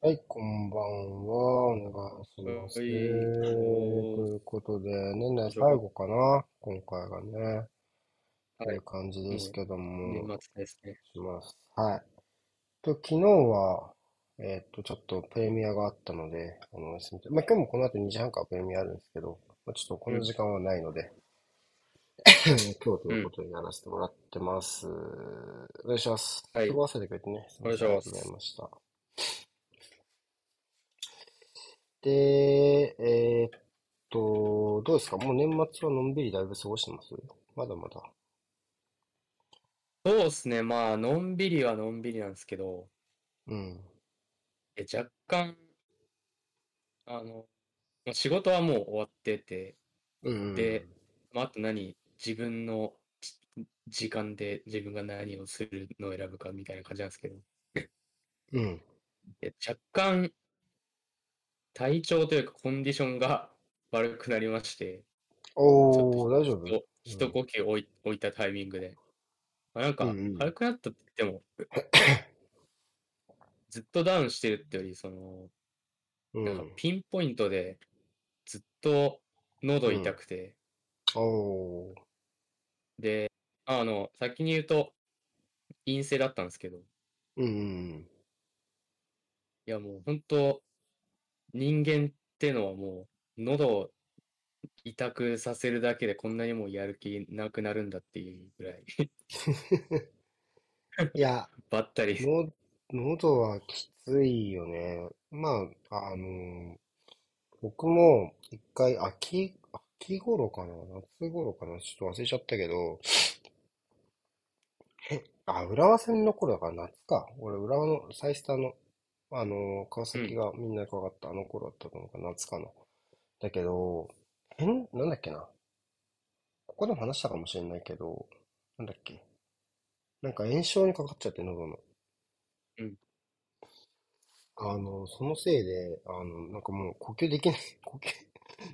はい、こんばんは。お願いします。ということで、年内。最後かな？今回がね。とはい。いう感じですけど年も、末ですね。します。はい。と、昨日は、えっと、ちょっとプレミアがあったので、あの、すみまあ、今日もこの後2時半からプレミアあるんですけど、まあ、ちょっとこうん、の時間はないので、今日というこうん。とにやらせてもらってます。お願いします。はい。過ごわせてくれてね、お願いしません。ありがとうござい。ました。で、えーっと、どうですか？もう年末はのんびりだいぶ過ごしてます？まだまだ。そうですね。まあ、のんびりはのんびりなんですけど、うん。え、若干、あの、まあ、仕事はもう終わってて、うで、ん。まあ、あと何、自分のじ時間で自分が何をするのを選ぶかみたいな感じなんですけど、うん。え、若干、体調というかコンディションが 悪くなりまして、おー、大丈夫？一呼吸置い、置いたタイミングで、まあ、なんうんうかん。軽くなったって言っても、ずっとダウンしてるってより、その、なんかうん。ピンポイントでずっと喉うん。痛くて、おー。で、あの、先に言うと陰性だったんですけど、いうんうんやもう本当人間ってのはもう喉を痛くさせるだけでこんなにもやる気なくなるんだっていうぐらいうん。いや、ばったり、の、喉はきついよね。まあ、あの僕も一回秋、秋頃かな？夏頃かな？ちょっと忘れちゃったけど、え、あ、浦和戦の頃だから夏か。俺、浦和の、サイスターの、あの、川うん、崎がみんな怖かったあの頃だったと思うか夏かな。だけど、変、なんだっけな。ここでも話したかもしれないけど、なんだっけ。なんか炎症にかかっちゃって、喉の。うん。あの、そのせいで、あの、なんかもう呼吸できない、呼吸、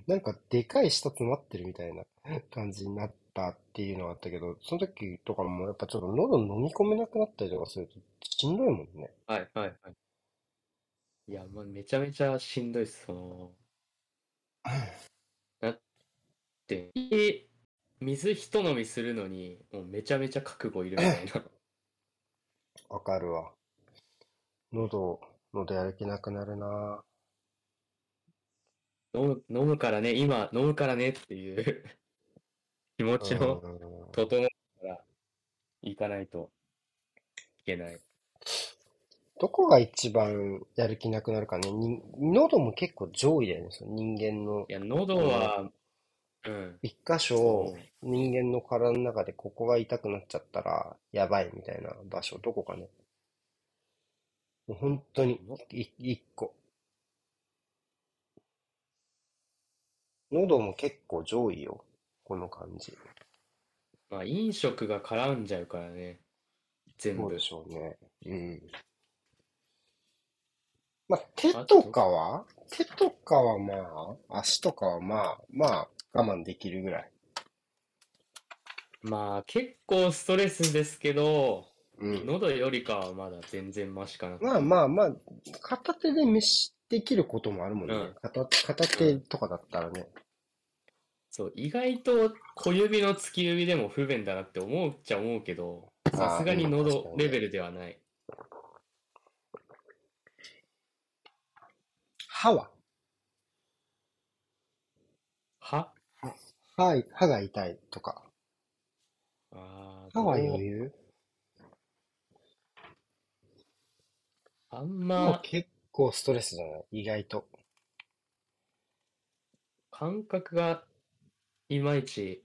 なんかでかい舌詰まってるみたいな 感じになったっていうのがあったけど、その時とかもやっぱちょっと喉飲み込めなくなったりとかするとしんどいもんね。はいはいはい。いや、まあ、めちゃめちゃしんどいっす。その、だって、い水一飲みするのに、もうめちゃめちゃ覚悟いるみたいな。わかるわ。喉、喉やる気なくなるな飲む、飲むからね、今飲むからねっていう気持ちのーん。整えからいかないといけない。どこが一番やる気なくなるかね。に、喉も結構上位だよね。その人間の、いや、喉は、うん、一箇所。人間の体の中でここが痛くなっちゃったら、やばいみたいな場所、どこかね。もう本当に、のい、一個。喉も結構上位よ。この感じ。まあ、飲食が絡んじゃうからね、全そうで部。しょうね。うん。まあ、手あ、とど、かは手とかはまあ、足とかはまあ、まあ、我慢できるぐらい。まあ、結構ストレスですけど、うん。喉よりかはまだ全然マシかなっまあ。まあまあ、片手で飯できることもあるもんね。うん、片、片うん。手とかだったらね。そう、意外と小指の突き指でも不便だなって思うっちゃ思うけど、さすがに。喉レベルではない。歯は？歯？歯、歯歯が痛いとか。あ歯は余裕？あん歯はま結構ストレスじゃない意外と。感覚がいまいち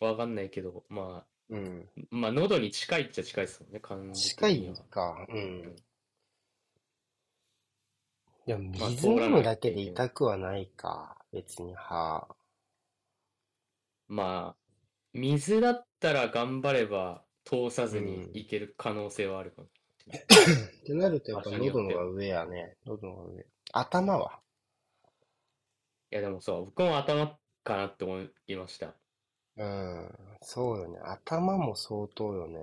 わかんないけど、まうん。あ、まあ喉に近いっちゃ近いですもんね、感じ近い的には。か。うん。うん。水飲むだけで。痛くはないか。別に歯。まあ、水だったら頑張れば通さずにうん。いける可能性はあるかも。ってなるとやっ場ぱ。喉のが上やね。喉のが上。頭は？いやでもそう、僕も頭かなって思いました。うん。そうよね。頭も相当よね。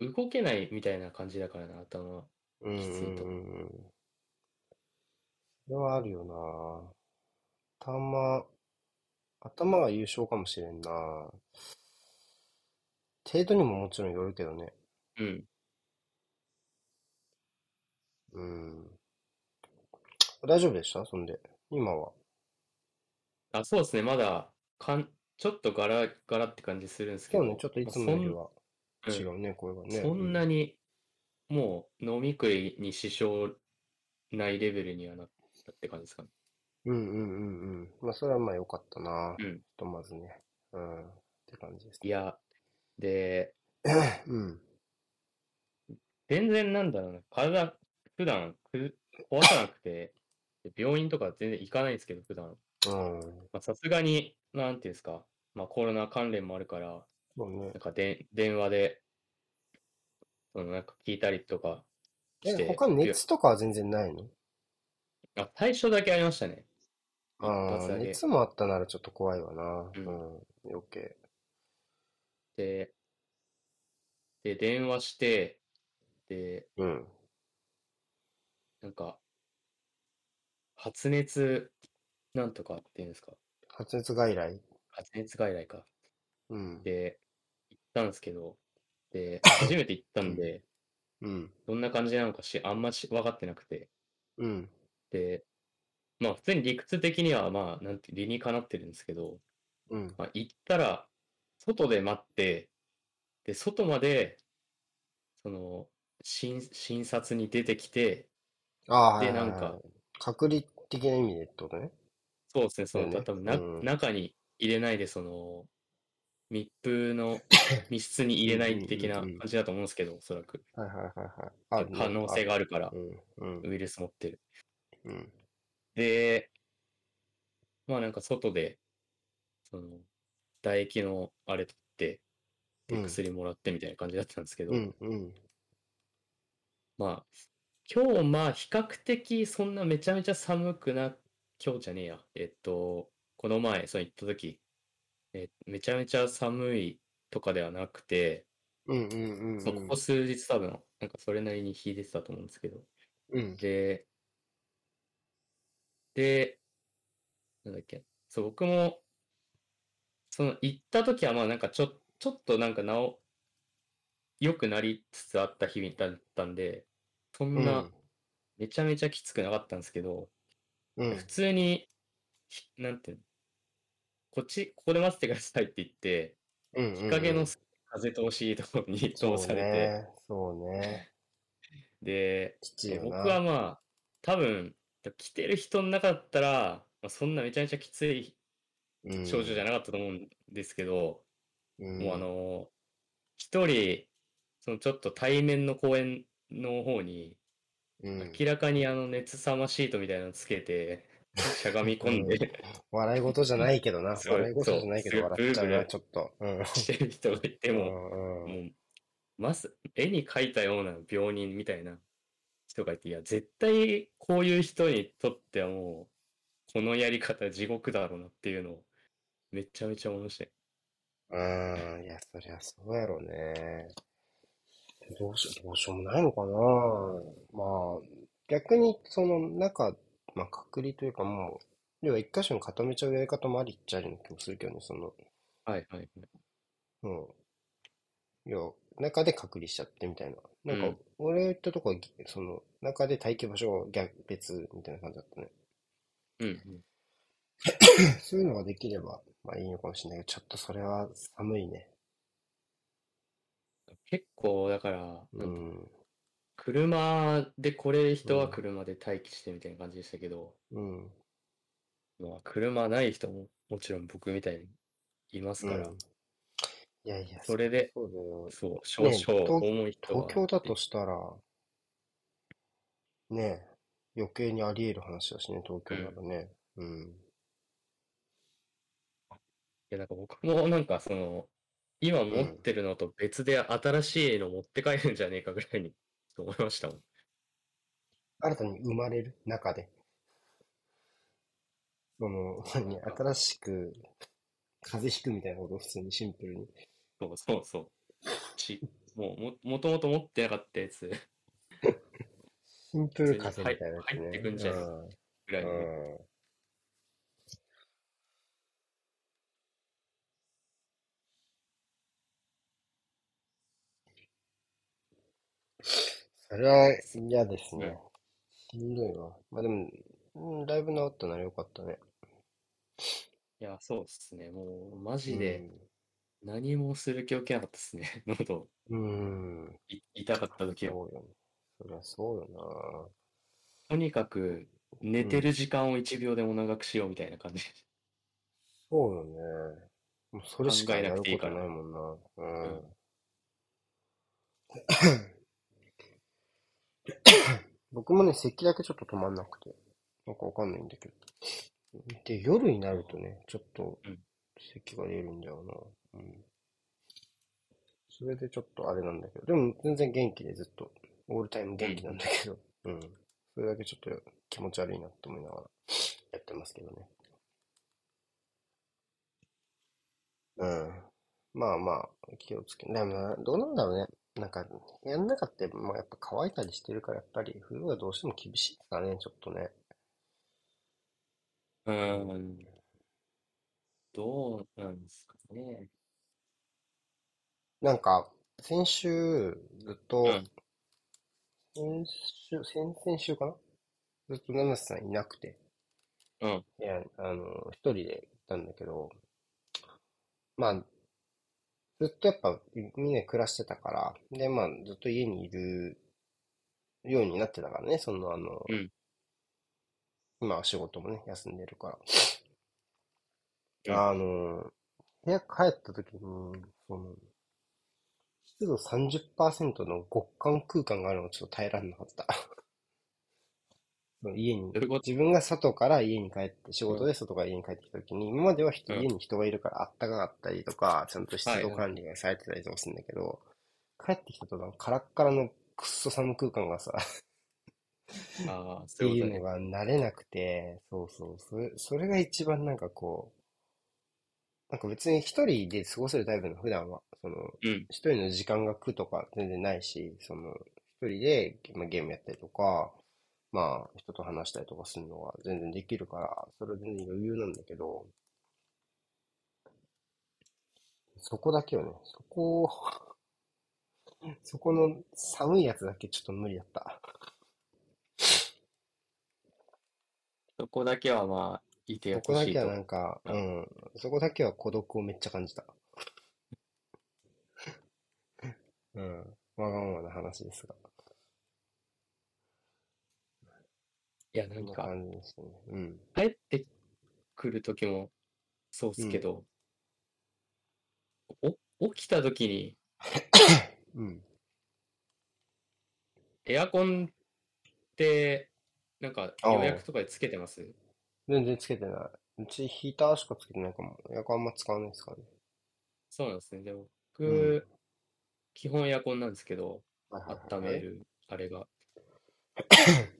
う動けないみたいな感じだからな、頭は。うんうんきついと。うんうん。それはあるよな。頭、頭は優勝かもしれんな。程度にももちろんよるけどね。うん。うん。大丈夫でした？そんで。今は。あ、そうですね。まだ、かん、ちょっとガラガラって感じするんですけ今日ね、ど、ちょっといまあつもよりはそん、うん違うね、声がね。そんなに、もう飲み食いに支障ないレベルにはなったって感じですかね。うん。うんうんうんうん。まあ、それはまあ良かったな。うん。ひとまずね。うん。って感じですいや、で、ね。うん。全然なんだろうな、体、普段く壊さなくて、で病院とか全然行かないんですけど、普段。うん。まあさすがに、なんていうんですか、まあコロナ関連もあるから、そうねなん。かで電話で、そのなんか聞いたりとかしえ、て、他熱とかは全然ないの？あ、対象だけありましたね。一ああ、発だけ。熱もあったならちょっと怖いわな。ううんん。余計。で、で、電話して、で、うん。なんか、発熱なんとかっていうんですか？発熱外来？発熱外来か。うん。で、行ったんですけど、で、初めて行ったんで、うん。どんな感じなのかし、あんまし分かってなくて、うん。で、まあ普通に理屈的にはまあ、なんて理にかなってるんですけど、うん。まあ行ったら、外で待って、で、外まで、その、診、診察に出てきて、ああ、はいで、なんか、隔離的な意味でってことね。そうですね、その、ね多分な、うん中に入れないで、その、密封の 密室に入れない的な感じだと思うんですけど、おそらく。はいはいはいはい。可能性があるから。ウイルス持ってる。うん。うん。で、まあなんか外で、その、唾液のあれ取って、薬もらってみたいな感じだったんですけど、うん。うん。まあ、今日まあ比較的そんなめちゃめちゃ寒くな、今日じゃねえや。えっと、この前、そう行った時、え、めちゃめちゃ寒いとかではなくて、うんうんうんうん。そうここ数日多分、なんかそれなりに引いてたと思うんですけど、うん。で、で、なんだっけ、そう、僕も、その行った時はまあなんかちょ、ちょっとなんかなお、良くなりつつあった日々だったんで、そんなめちゃめちゃきつくなかったんですけど、うん。普通に、ひなんていうの、こっち、ここで待っててくださいって言って、うんうんうん。日陰の風通しところにそう通されて、ね。そうね。で、きちいよ僕な。はまあ、多分、来てる人の中だったら、まあ、そんなめちゃめちゃきついうん症状じゃなかったと思うんですけど、うんもうあの、一人、そのちょっと対面の公園の方に、うん明らかにあの熱さまシートみたいなのつけて、しゃがみ込んで、笑い事じゃないけどな。笑い事じゃないけど笑っちゃうな、ちょっと。うん。してる人がいても、うんうんもう、まず、絵に描いたような病人みたいな人がいて、いや、絶対こういう人にとってはもう、このやり方地獄だろうなっていうのを、めちゃめちゃ思いましたよ。うん、いや、そりゃそうやろね。どうし、どうしようもないのかな。まあ、逆にその中、まあ隔離というかもう、要は一箇所に固めちゃうやり方もありっちゃありの気もするけどね、その、はいはいはい。うん。要は、中で隔離しちゃってみたいな。なんうんか、俺が行ったとこは、その、中で待機場所が逆、別みたいな感じだったね。うんうん。そういうのができれば、まあいいのかもしれないけど、ちょっとそれは寒いね。結構、だから、うん。車で来れる人はうん車で待機してみたいな感じでしたけど、うん。まあ、車ない人ももちろん僕みたいにいますから、うんいやいや、それでそうだよ。そう、少ね々東重い人は東京だとしたら、ねえ、余計にあり得る話だしね、東京ならね。うん。いや、なんか僕もなんかその、今持ってるのと別で新しいの持って帰るんじゃねえかぐらいにと思いましたもん。新たに生まれる中で。その、何、新しく、風邪ひくみたいなことを普通にシンプルに。そうそうそう。ち、もうも、もともと持ってなかったやつ シンプル風みたいなやつ入ってね。くんじゃねぐらい。うん。それは嫌ですね。しんどいわ。まあでも、うん、だいぶ治ったならよかったね。いや、そうですね。もう、マうジでん。何もする気起きなかったですね。喉うん。い痛かった時は。そうよね。そりゃそうよとにかく寝てる時間を1秒でも長くしようみたいな感じ。な。そうよね。もうそれしか考えなやることくていいからないもんな。ううんん。僕もね、咳だけちょっと止まんなくて。なんかわかんないんだけど。で、夜になるとね、ちょっとうん咳が出るんだよな。うん。それでちょっとあれなんだけど。でも全然元気でずっと、オールタイム元気なんだけど。うん。それだけちょっと気持ち悪いなって思いながら やってますけどね。うん。まあまあ、気をつけ、でもな、どうなんだろうね。なんか、やんなかったら、まあやっぱ乾いたりしてるから、やっぱり冬はどうしても厳しいですかね、ちょっとね。うーん。どうなんですかね。なんか、先週、ずっと、うん。先週、先々週かな？ずっと七瀬さんいなくて。うん。いや、あの、一人で行ったんだけど、まあ、ずっとやっぱみんなで暮らしてたから、で、まあ、ずっと家にいるようになってたからね、その、あの、うん。今は仕事もね、休んでるかうん。ら。あの、部屋帰った時に、その、湿度30%の極寒空間があるのをちょっと耐えられなかった。家に、自分が外から家に帰って、仕うん。事で外から家に帰ってきた時に、今までは人、うん。家に人がいるからあったかかったりとか、ちゃんと湿。度管理がされてたりとかするんだけど、帰ってきたとなんかカラッカラのくっそ寒空間がさ、ああ、っていうの。が慣れなくて、そうそう、それ、それが一番なんかこう、なんか別に一人で過ごせるタイプの普段は、その、うん。一人の時間が苦とか全然ないし、その、一人で、まあ、ゲームやったりとか、まあ、人と話したりとかするのは全然できるから、それは全然余裕なんだけど、そこだけよね、そこを、そこの寒いやつだけちょっと無理だった。そこだけはまあ、いてそこだけはほしいと。なんか、う。うんん、そこだけは孤独をめっちゃ感じた。うん、わがままな話ですが、いや、なそんか、感じでしたね。うん、帰ってくる時もそうっうん、すけど、お、起きた時にうん。エアコンって、なんかあ予約あ、とかでつけてます？全然つけてない。うちヒーターしかつけてないかも。エアコンあんま使わないですからね。そうなんですね。でも、うん。僕、基本エアコンなんですけど、はいはい温。める、あれが。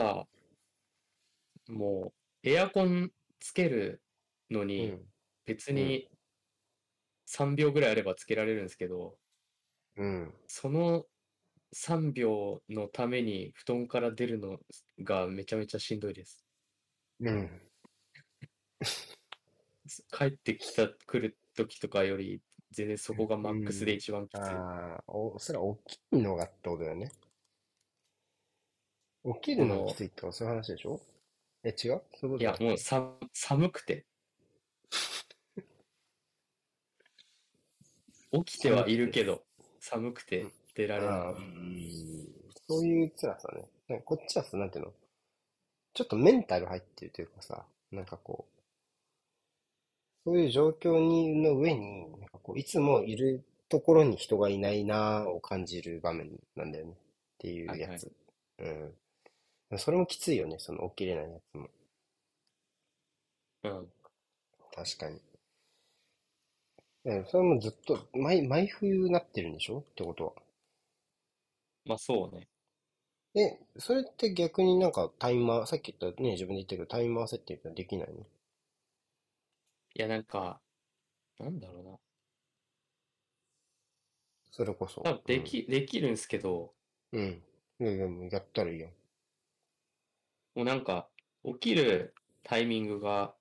いや、朝、もう、エアコンつけるのうに、ん、別うん、に3秒ぐらいあればつけられるんですけど、うん。その3秒のために布団から出るのがめちゃめちゃしんどいです。うん。す 帰ってきた、来る時とかより、全然そこがうマックスでん。一番きつい。ああ、お、それは起きんのがってことだよね。起きるこの、きついってかそういう話でしょ？え、違う？そういうこいや、もうさ、寒くて、起きてはい。るけど、寒くて出られない。そういう辛さね。なんかこっちはさ、なんていうの？ちょっとメンタル入ってるというかさ、なんかこう、そういう状況にの上に、なんかこう、いつもいるところに人がいないなぁを感じる場面なんだよね。っていはいはい。うやつ。うん。それもきついよね、その起きれないやつも。うん。確かに。うんそれもずっと、毎、毎冬なってるんでしょ？ってことは。まあそうね。え、それって逆になんかタイマー、さっき言ったね、自分で言ったけど、タイマー設定ってできないの？いや、なんか、なんだろうな。それこそ。多分でき、できるんですけど、うん。いやいや、もうやったらいいやん。もうなんか、起きるタイミングが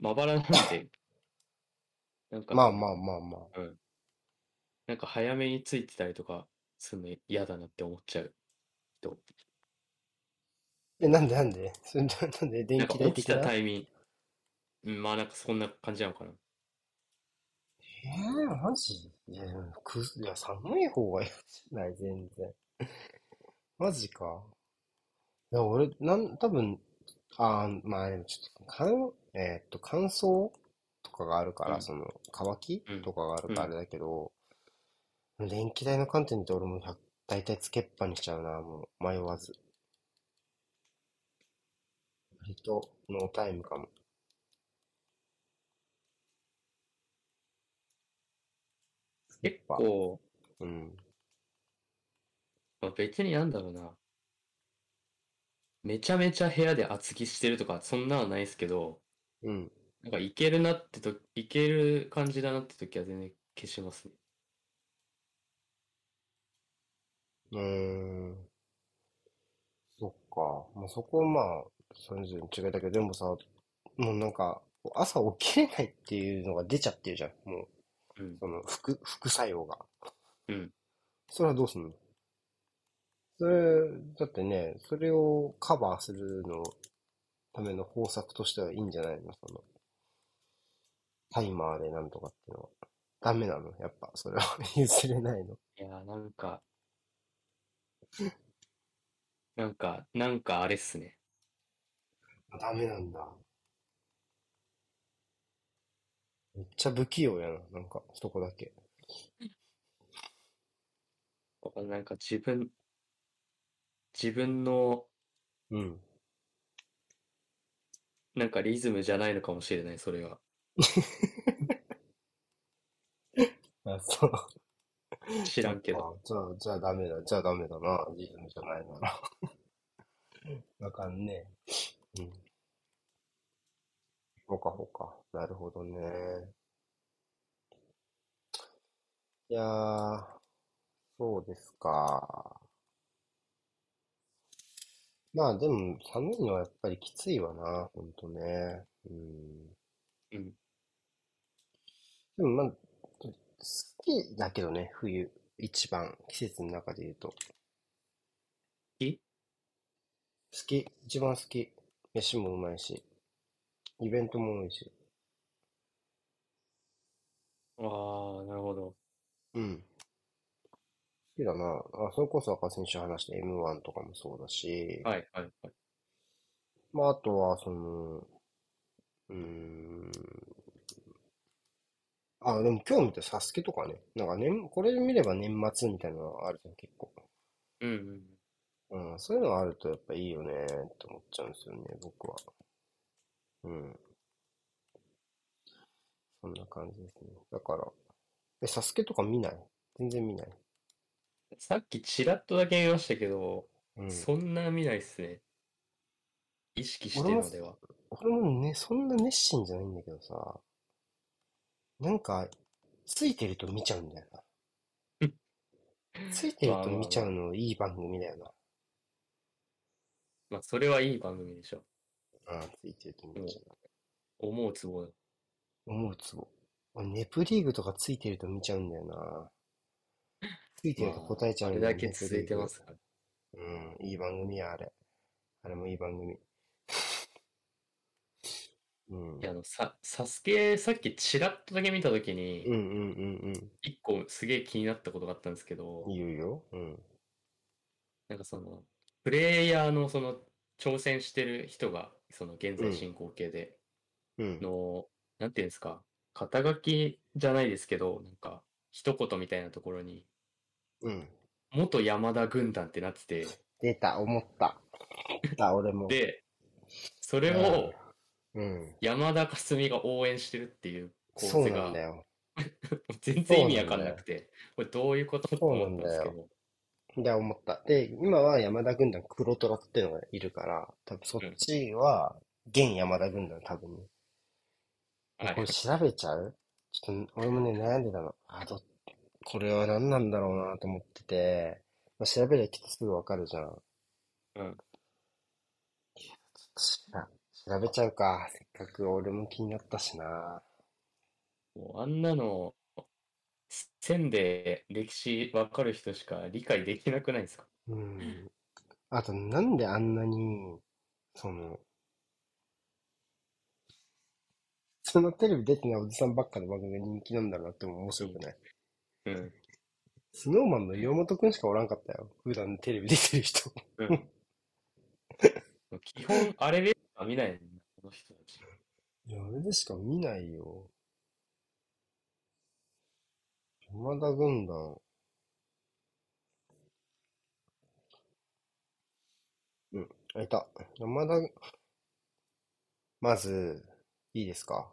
まばらなんで、なんかまあまあまあまあ。うん。なんか早めについてたりとかするの嫌だなって思っちゃう人。え、なんでなんで？それななんで電気なんか起きたタイミング、うんまあなんかそんな感じなのかな。えー、マジ？いや、く、いや、寒い方がいいじゃ ない、全然。マジか。いや、俺、なん、多分、あー、まあでもちょっと、乾、えーっと、乾燥とかがあるから、うん、その、乾きうん、とかがあるうん。からあれだけど、電気代の観点で俺も100大体つけっぱにしちゃうな、もう、迷わず。割と、ノータイムかも。やっ結ぱ、構、うん、まあ、別になんだろうな。めちゃめちゃ部屋で厚着してるとか、そんなのはないですけど、うん、なんかいけるなってと、いける感じだなって時は全然消しますね。うーん、そっか。まあ、そこはまあ、それぞれに違いだけど、でもさ、もうなんか、朝起きれないっていうのが出ちゃってるじゃん。もう、うん、その、副、副作用が。うん。それはどうすんの？それ、だってね、それをカバーするのための方策としてはいいんじゃないの？その、タイマーでなんとかっていうのは。ダメなの？やっぱ、それは 譲れないの？いやー、なんか、なんか、なんかあれっすね。ダメなんだ。めっちゃ不器用やな。なんか、そこだけ。なんか自分、自分の、うん。なんかリズムじゃないのかもしれない、それは。あ、そう。知らんけど。じゃあ、じゃあダメだ。じゃあダメだな。リズムじゃないなら。わかんねえ。うん。ほかほか。なるほどね。いやー、そうですか。まあでも、寒いのはやっぱりきついわな。ほんとね。うん。うん。でもまあ、好きだけどね、冬。一番、季節の中で言うと。好いき。一番好き。飯もうまいし。イベントも多いし。ああー、なるほど。うん。好きだな。あ、それこそ赤選手話した M1 とかもそうだし。はい、はい、はい。まああとは、その、うーん。あ、でも今日見たサスケとかね。なんか年、これ見れば年末みたいなのがあるじゃん、結構。うん、うん。うん、そういうのがあるとやっぱいいよねって思っちゃうんですよね、僕は。うん。そんな感じですね。だから、え、サスケとか見ない？全然見ない。さっきちらっとだけ見ましたけど、うん。そんな見ないっすね。意識してるのでは。俺もね、そんな熱心じゃないんだけどさ、なんか、ついてると見ちゃうんだよな。ついてるまあと見ちゃう。のいい番組だよな。まあ、それはいい番組でしょ。ああ、ついてると見ちゃ思うツボだ。う。思うつぼ。俺、ネプリーグとかついてると見ちゃうんだよな。ついてるとまあ、答えちゃあれうんだよね、ネプだけ続い。てますから。うん、いい番組や、あれ。あれもいい番組。うん。いや、あの、さ、サスケ、さっきちらっとだけ見たときに、うんうん一個すげえ気になったことがあったんですけうんうん。ど、いいよ。うん。なんかその、プレイヤーのその、挑戦してる人が、その現うん。在進行形で、うん。の、なんていうんですか、肩書きじゃないですけど、なんか、一言みたいなところに、うん。元山田軍団ってなってて、出た、思った。だ、俺も。で、それうん。をうん。山田かすみが応援してるっていう構そう図が、なんだよ。全然意そう味わかなんなくて、これどういうことと思っんだよ。たんですけど、で、思った。で、今は山田軍団黒虎っていうのがいるから、多分そっうん。ちは、現山田軍団多分ね。で、はい。これ調べちゃう？ちょっと、俺もね、悩んでたの。あ、ど、これは何なんだろうなと思ってて。まあ、調べりゃきっとすぐわかるじゃん。うん。しら調べちゃうか。せっかく俺も気になったしな。もうあんなの、線で歴史わかる人しか理解できなくないですか？うん。あと、なんであんなに、その、そのテレビ出てないおじさんばっかの番組が人気なんだろうなっても面白くない？うん。スノーマンの岩本くんしかおらんかったよ。普段テレビ出てる人。うん。基本、あれでしか見ないこの人たち。いや、あれでしか見ないよ。山田軍団。うん、あ、いた。山田、まず、いいですか？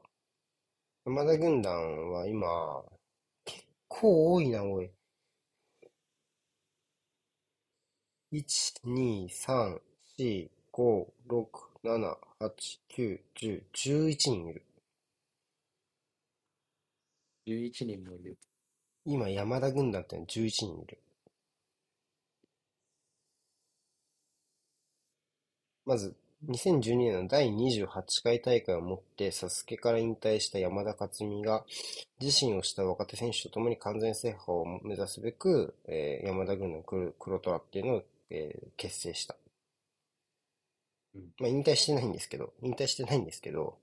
山田軍団は今、結構多いな、おい。1、2、3、4、5、6、7、8、9、10、11人いる。11人もいる。今、山田軍団ってのは11人いる。まず、2012年の第28回大会をもって、サスケから引退した山田勝美が、自身をした若手選手と共に完全制覇を目指すべく、えー、山田軍の黒黒虎っていうのを、えー、結成した。うん、まあ、引退してないんですけど、引退してないんですけど、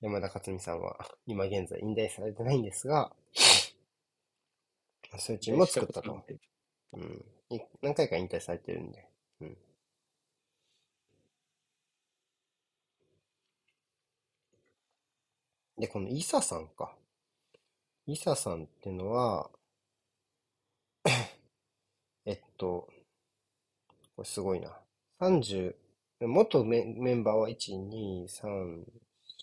山田勝美さんは今現在引退されてないんですが、そういうチームを作ったと。うん。何回か引退されてるんで。うん。で、このイサさんか。イサさんってのは、えっと、これすごいな。30、元メメンバーは1、2、3、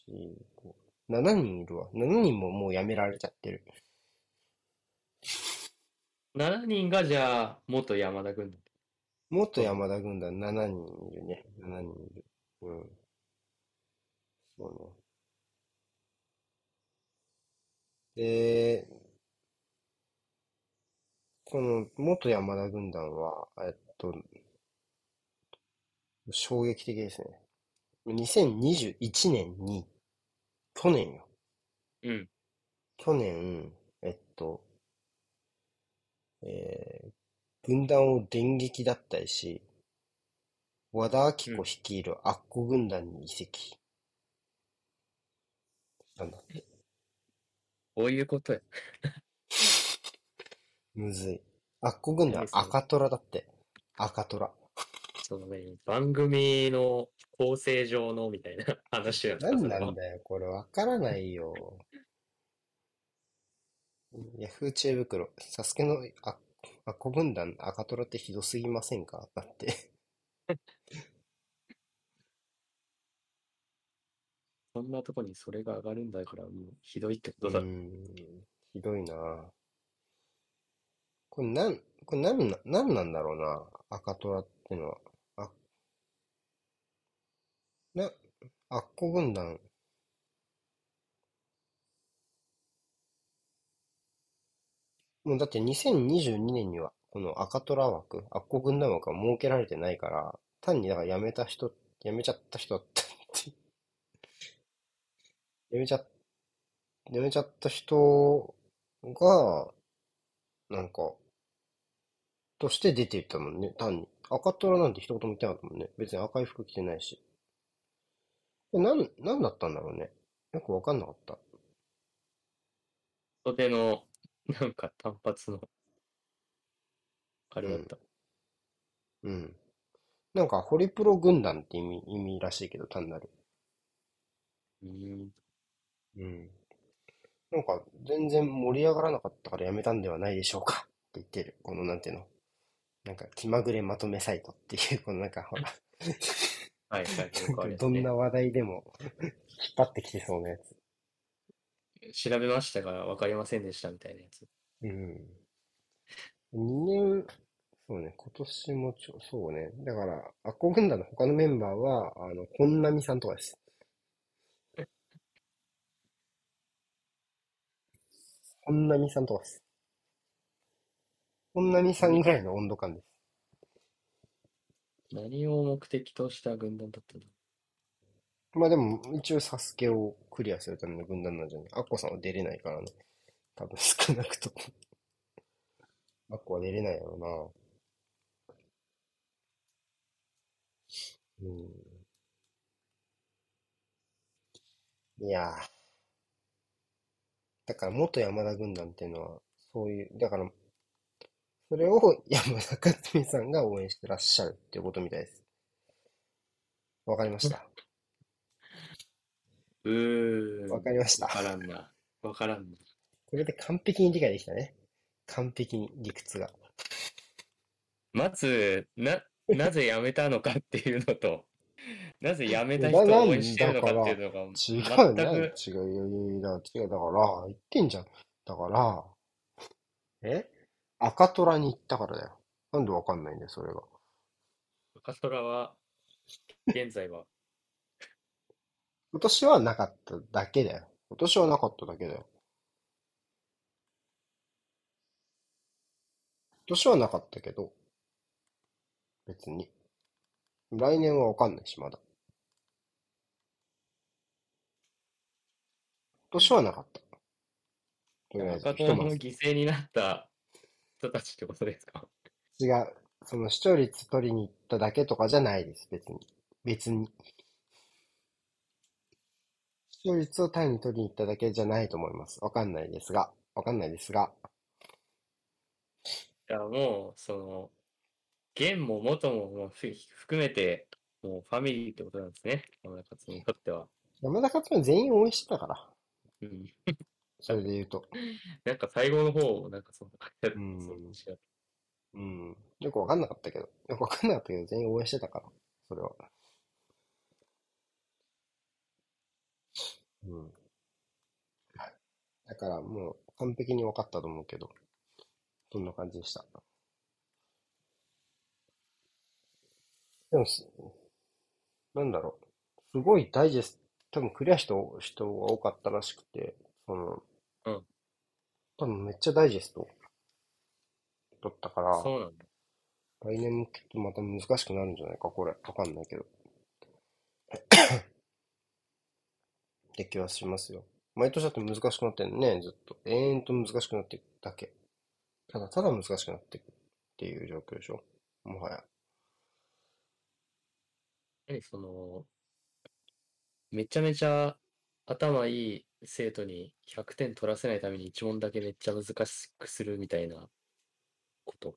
4、5、7人いるわ。7人ももう辞められちゃってる。7人がじゃあ、元山田軍団。元山田軍団7人いるね。7人いる。うん。そうね。で、この元山田軍団は、えっと、衝撃的ですね。2021年に、去年よ。うん。去年、えっと、えー、軍団を電撃脱退し、和田アキ子率いるアッコ軍団に移籍。なんだこういうことや。むずい。アッコ軍団赤虎だって。赤虎。そのね、番組の構成上のみたいな 話やった何なんだよ、これわからないよ。ヤフー知恵袋、サスケのあアコ軍団赤虎ってひどすぎませんか？だって そんなとこにそれが上がるんだから、もうひどいってことだ。うん、ひどいなこれなん、これなんな、なんなんだろうな赤虎ってのは。あ、な、アッコ軍団もうだって2022年にはこの赤虎枠、アッコ軍団枠は設けられてないから、単にだから辞めた人、辞めちゃった人って辞めちゃ、辞めちゃった人が、なんか、として出ていったもんね、単に。赤虎なんて一言も言ってなかったもんね。別に赤い服着てないし。なん、なんだったんだろうね。よくわかんなかった。袖のなんか単発の、あれだった。うん。なんか、ホリプロ軍団って意味、意味らしいけど、単なる。うん。うん。なんか、全然盛り上がらなかったからやめたんではないでしょうか って言ってる。この、なんていうの。なんか、気まぐれまとめサイトっていう、このなんか、ほらはいはい、ね、どんな話題でも引っ張ってきてそうなやつ。調べましたが分かりませんでしたみたいなやつ。うん。2年、そうね、今年もちょ、そうね。だから、アッコ軍団の他のメンバーは、あの、本並さんとかです。本並さんとかです。本並さんぐらいの温度感です。何を目的とした軍団だったんだまあでも、一応サスケをクリアするための軍団なんじゃない？アッコさんは出れないからね。多分少なくとも。アッコは出れないやろな。うん。いやー。だから元山田軍団っていうのは、そういう、だから、それを 山田勝美さんが応援してらっしゃるっていうことみたいです。わかりました？うーん。わかりましたわからんな。わからんな。これで完璧に理解できたね。完璧に理屈が。まず、な、なぜ辞めたのかっていうのと、なぜ辞めた人を応援してるのかっていうのが、違う、全な違う、く、いやいやいや、違う、だから、言ってんじゃん。だから、え？赤虎に行ったからだよ。なんでわかんないんだよ、それが。カトラは、現在は、今年はなかっただけだよ。今年はなかっただけだよ。今年はなかったけど、別に。来年はわかんないし、まだ。年はなかった。とりあえず、赤トラひとまず。の犠牲になった人たちってことですか？違う。その視聴率取りに行っただけとかじゃないです、別に。別に。視聴率を単に取りに行っただけじゃないと思います。わかんないですが。わかんないですが。いや、もう、その、現も元ももうふ含めて、もうファミリーってことなんですね。山田勝美にとっては。山田勝美全員応援してたから。うん。それで言うと。なんか最後の方、なんかそんな感じだったうんそうん。よくわかんなかったけど。よくわかんなかったけど、全員応援してたから。それは。うん。だからもう完璧に分かったと思うけど。そんな感じでした。でもす、なんだろう。すごいダイジェスト、多分クリアした人が多かったらしくて、その、うん多分めっちゃダイジェストだったから、そうなんだ。来年もきっとまた難しくなるんじゃないか、これ。わかんないけど。って気はしますよ。毎年だって難しくなってんのね、ずっと。延々と難しくなっていくだけ。ただただ難しくなっていくっていう状況でしょ。もはや。何その、めちゃめちゃ頭いい生徒に100点取らせないために一問だけめっちゃ難しくするみたいなこと？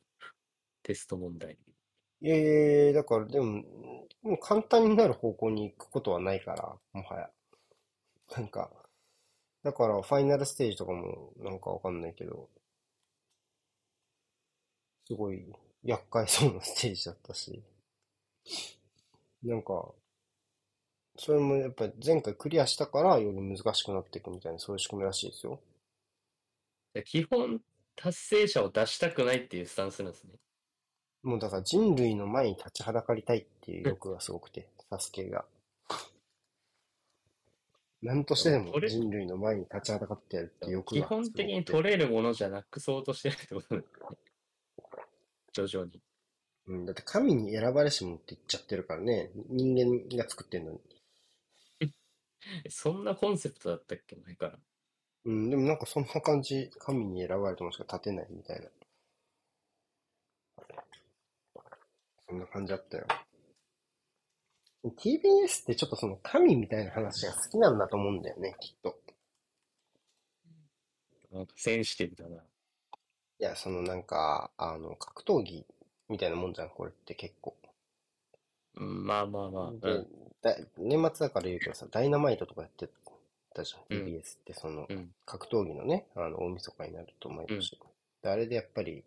テスト問題。いやいやいや、だからでも、もう簡単になる方向に行くことはないから、もはや。なんか、だからファイナルステージとかもなんかわかんないけど、すごい厄介そうなステージだったし、なんか、それもやっぱり前回クリアしたからより難しくなっていくみたいなそういう仕組みらしいですよ。で基本、達成者を出したくないっていうスタンスなんですね。もうだから人類の前に立ちはだかりたいっていう欲がすごくて、サスケが。何としてでも人類の前に立ちはだかってやるっていう欲基がすごくて。本的に取れるものじゃなくそうとしてるってことなんですね。徐々に。うん、だって神に選ばれし者って言っちゃってるからね。人間が作ってんのに。えそんなコンセプトだったっけ？前から。うん、でもなんかそんな感じ、神に選ばれたものしか立てないみたいな。そんな感じだったよ。TBS ってちょっとその神みたいな話が好きなんだと思うんだよね、きっと。なんかセンシティブだな。いや、そのなんか、あの、格闘技みたいなもんじゃん、これって結構。うん、まあまあまあ。うでん。、だ年末だから言うけどさ、ダイナマイトとかやってたじゃん、うん。TBS って、その、うん。格闘技のね、あの、大晦日になると毎年。で、あれでやっぱり、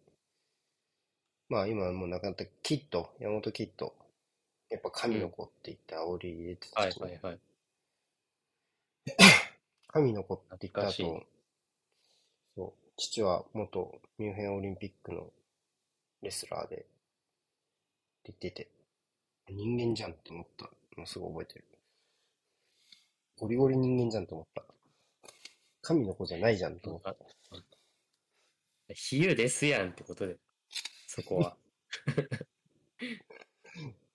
まあ今はもう亡くなったキッド、山本キッド、やっぱ神の子って言って煽り入れてたはいし、はいはい。神の子って言った後、そう、父は元ミュンヘンオリンピックのレスラーで、って言ってて、人間じゃんって思ったのすごい覚えてる。ゴリゴリ人間じゃんって思った。神の子じゃないじゃんって思った。比喩ですやんってことで。そこは。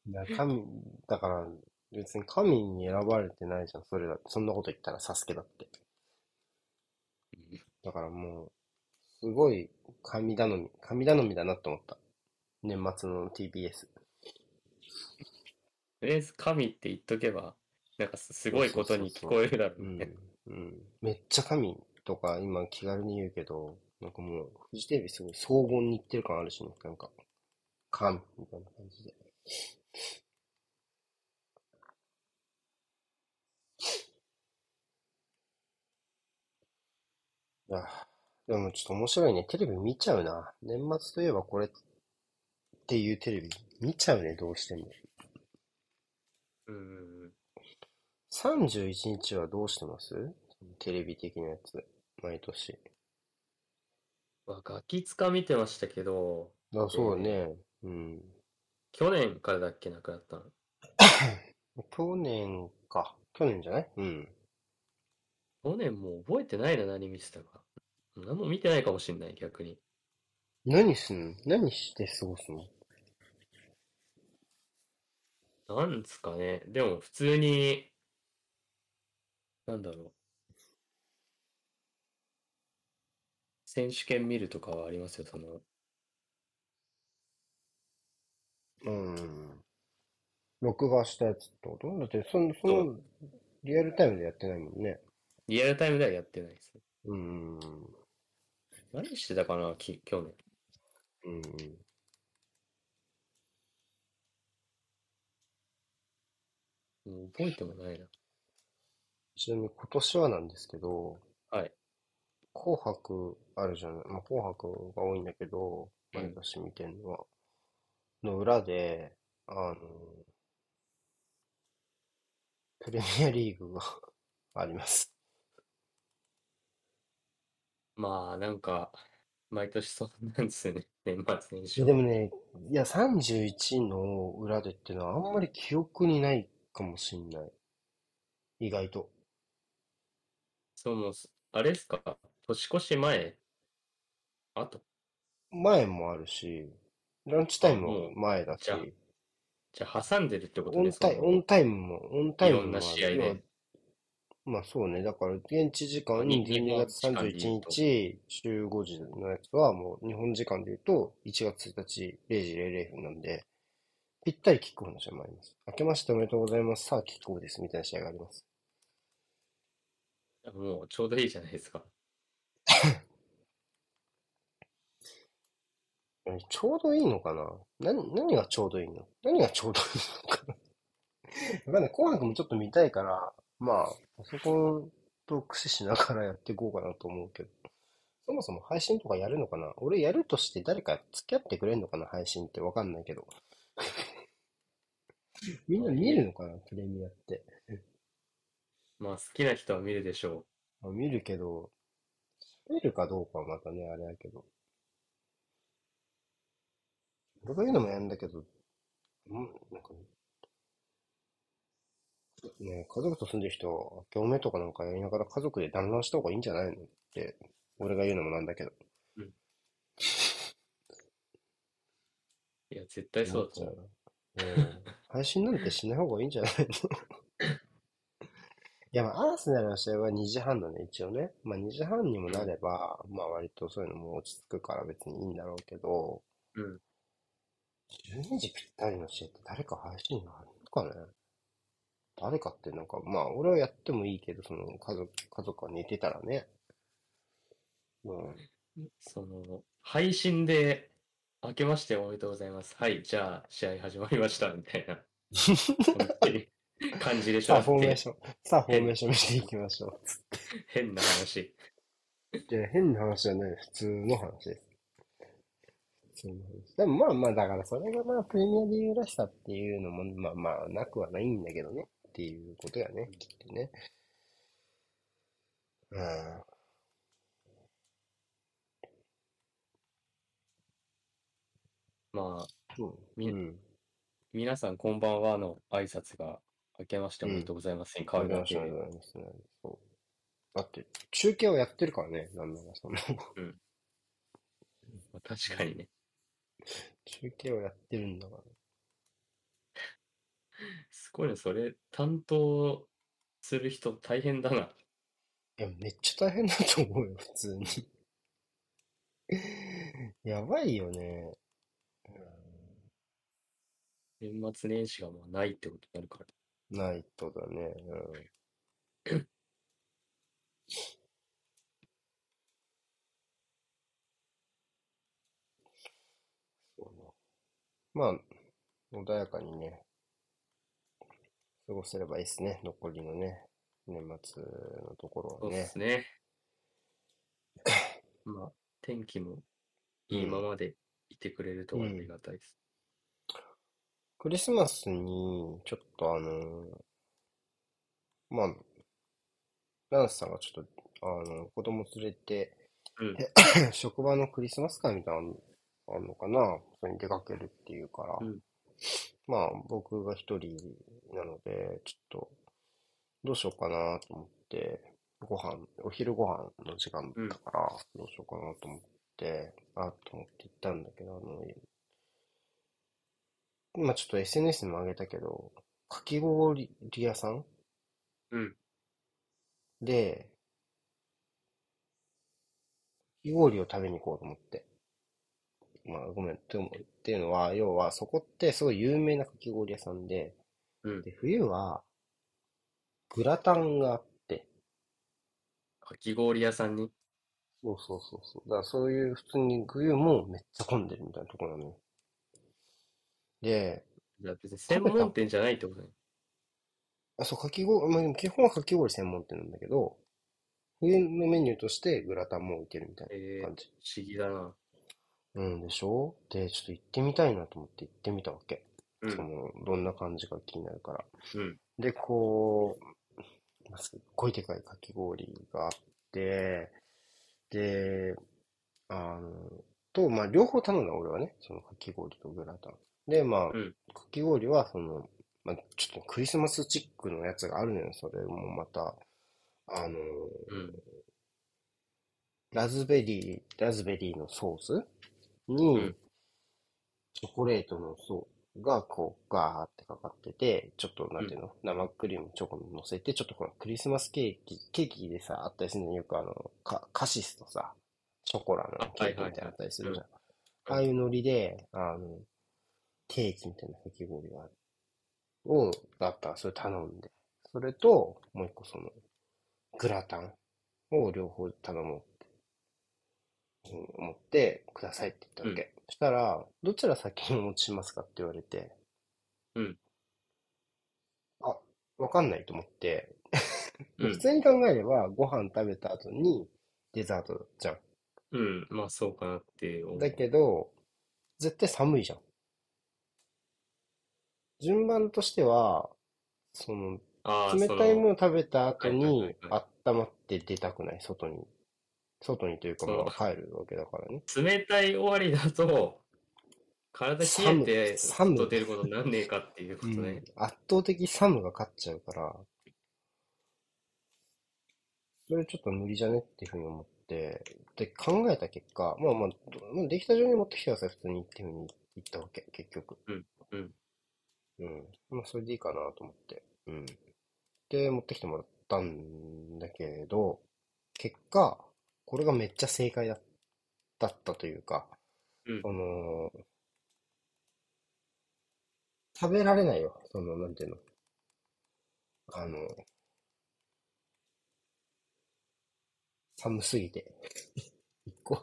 中身、だから、別に神に選ばれてないじゃん、それだ。そんなこと言ったらサスケだって。だからもう、すごい神頼み、神頼みだなって思った。年末の TBS。とりあえず神って言っとけば、なんかすごいことに聞こえるだろうね。めっちゃ神とか今気軽に言うけど、なんかもう、フジテレビすごい荘厳に言ってる感あるしね、なんか、神みたいな感じで。いや、でもちょっと面白いね。テレビ見ちゃうな。年末といえばこれっていうテレビ見ちゃうね、どうしても。うんうんうん。31日はどうしてます？テレビ的なやつ。毎年。まあ、ガキツカ見てましたけど、あ、そうだね。うん。去年からだっけなくなったの？去年か。去年じゃない？うん。去年もう覚えてないな、何見てたか。何も見てないかもしんない、逆に。何すんの？何して過ごすの？なんですかね。でも普通に、なんだろう。選手権見るとかはありますよ、その。うん。録画したやつってこと？だって、その、その、リアルタイムでやってないもんね。リアルタイムではやってないです。うん。何してたかな、き、去年。うん。もう覚えてもないな。ちなみに今年はなんですけど、はい。紅白あるじゃない。まあ、紅白が多いんだけど、うん毎年見てるのは。の裏で、あの、プレミアリーグが あります。まあ、なんか、毎年そんなんですよね。年末年い始やでもね、いや、31の裏でっていうのはあんまり記憶にないかもしんない。意外と。そう、もうす、あれですか？年越し前？あと、前もあるし、ランチタイムも前だし。じゃ、じゃあ挟んでるってことね、オンタイ、その。オンタイムも、オンタイムもいろんな試合で。要はまあそうね。だから、現地時間に12月31日15時のやつはもう日本時間で言うと1月1日0時00分なんで、ぴったりキックオフの試合もあります。明けましておめでとうございます。さあキックオフです。みたいな試合があります。もうちょうどいいじゃないですか。えちょうどいいのかな？何、何がちょうどいいの？何がちょうどいいのかな？わかんない。紅白もちょっと見たいから、まあ、パソコンと駆使しながらやっていこうかなと思うけど。そもそも配信とかやるのかな？俺やるとして誰か付き合ってくれんのかな？配信ってわかんないけど。みんな見るのかな？プレミアって。まあ、好きな人は見るでしょまあ見るけど、見るかどうかはまたね、あれやけど。俺が言うのもやんだけど、うん、なんか、ね、家族と住んでる人は、明けおめとかなんかやりながら家族で団らんした方がいいんじゃないのって、俺が言うのもなんだけど。う。いや、絶対そうだと思う。う。うん配信なんてしない方がいいんじゃないの？いや、まあ、アーセナルの試合は2時半だね、一応ね。まあ、2時半にもなれば、まあ、割とそういうのも落ち着くから別にいいんだろうけど、うん。12時ぴったりの試合って誰か配信あるのかね？誰かってなんか、まあ、俺はやってもいいけど、その家族、家族は寝てたらね。うん。その、配信で、明けましておめでとうございます。はい、じゃあ、試合始まりました、みたいな。感じでしょさあ、フォーメーション、さあ、フォーメーション見ていきましょ変な話。う。いや、変な話じゃない、普通の話です。普通の話。でもまあまあ、だからそれがまあ、プレミアリーグらしさっていうのも、まあまあ、なくはないんだけどね。っていうことやね、きっとね。うん。まあ、うん。みうん。皆さんこんばんはの挨拶が、明けましておめでとうございますに変わありがとうございますね。そう。だって、中継をやってるからね、なんならその。まあ確かにね。中継をやってるんだから。すごいね、それ、担当する人大変だな。いや、めっちゃ大変だと思うよ、普通に。やばいよね。年末年始がもうないってことになるから。ナイトだね。うん。そうね。まあ、穏やかにね、過ごせればいいですね。残りのね、年末のところそうではね。すね。まあ、天気もいいままでいてくれるとありがたいです。クリスマスに、ちょっとあの、まあ、ランスさんがちょっと、あの、子供連れて、うん。職場のクリスマス会みたいなのあるのかな？それに出かけるっていうから。うんまあ、僕が一人なので、ちょっと、どうしようかなと思って、ご飯、お昼ご飯の時間だったから、どうしようかなと思って、あと思って行ったんだけど、あの、今ちょっと SNS にも上げたけど、かき氷屋さん？うん。で、かき氷を食べに行こうと思って。まあ、ごめん。って思うっていうのは、要は、そこってすごい有名なかき氷屋さんで、うん。で、冬は、グラタンがあって、かき氷屋さんに？そうそうそうそう。だからそういう普通に冬もめっちゃ混んでるみたいなところなのよ。で、じゃあ別に専門店じゃないってことね。あ、そう、かき氷、まあ、でも基本はかき氷専門店なんだけど、冬のメニューとしてグラタンも置いてるみたいえー、な感じ。不思議だな。うんでしょ？で、ちょっと行ってみたいなと思って行ってみたわけ。そうん。の、どんな感じか気になるから。うん。で、こう、まあすっごいでかいかき氷があって、で、あの、と、まあ、両方頼んだ俺はね、そのかき氷とグラタン。で、まあ、うん。かき氷は、その、まあ、ちょっとクリスマスチックのやつがあるのよ、それもまた、あの、うん。ラズベリー、ラズベリーのソースうにん、チョコレートのソースがこうガーってかかってて、ちょっとなんていうの、生クリームチョコに乗せて、ちょっとこのクリスマスケーキ、ケーキでさ、あったりするのによくあの、カ、カシスとさ、ショコラのケーキみたいなのあったりするじゃん。ああいうノリで、あの、ケーキみたいなかき氷がある。を、だったらそれ頼んで。それと、もう一個その、グラタンを両方頼もうって、うん思って、くださいって言ったわけ。そしたら、どちら先にお持ちしますかって言われて、うん。あ、わかんないと思って、うん普。通に考えれば、ご飯食べた後にデザートじゃん。うん。まあそうかなって思う。だけど、絶対寒いじゃん。順番としては、その、冷たいもの、の食べた後に温まって出たくない、外に。外にというか、まあ帰るわけだからね。冷たい終わりだと、体冷えて、寒い。外出ることになんねえかっていうことうん。ね。圧倒的寒が勝っちゃうから、それちょっと無理じゃねっていうふうに思って、で、考えた結果、まあまあ、どまあできた順に持ってきてください、普通にっていうふうに言ったわけ、結局。うんうんうん。まあ、それでいいかなと思って。うん。で、持ってきてもらったんだけど、結果、これがめっちゃ正解だだったというか、うんその、食べられないよ。その、なんていうの。あの、寒すぎて。一個。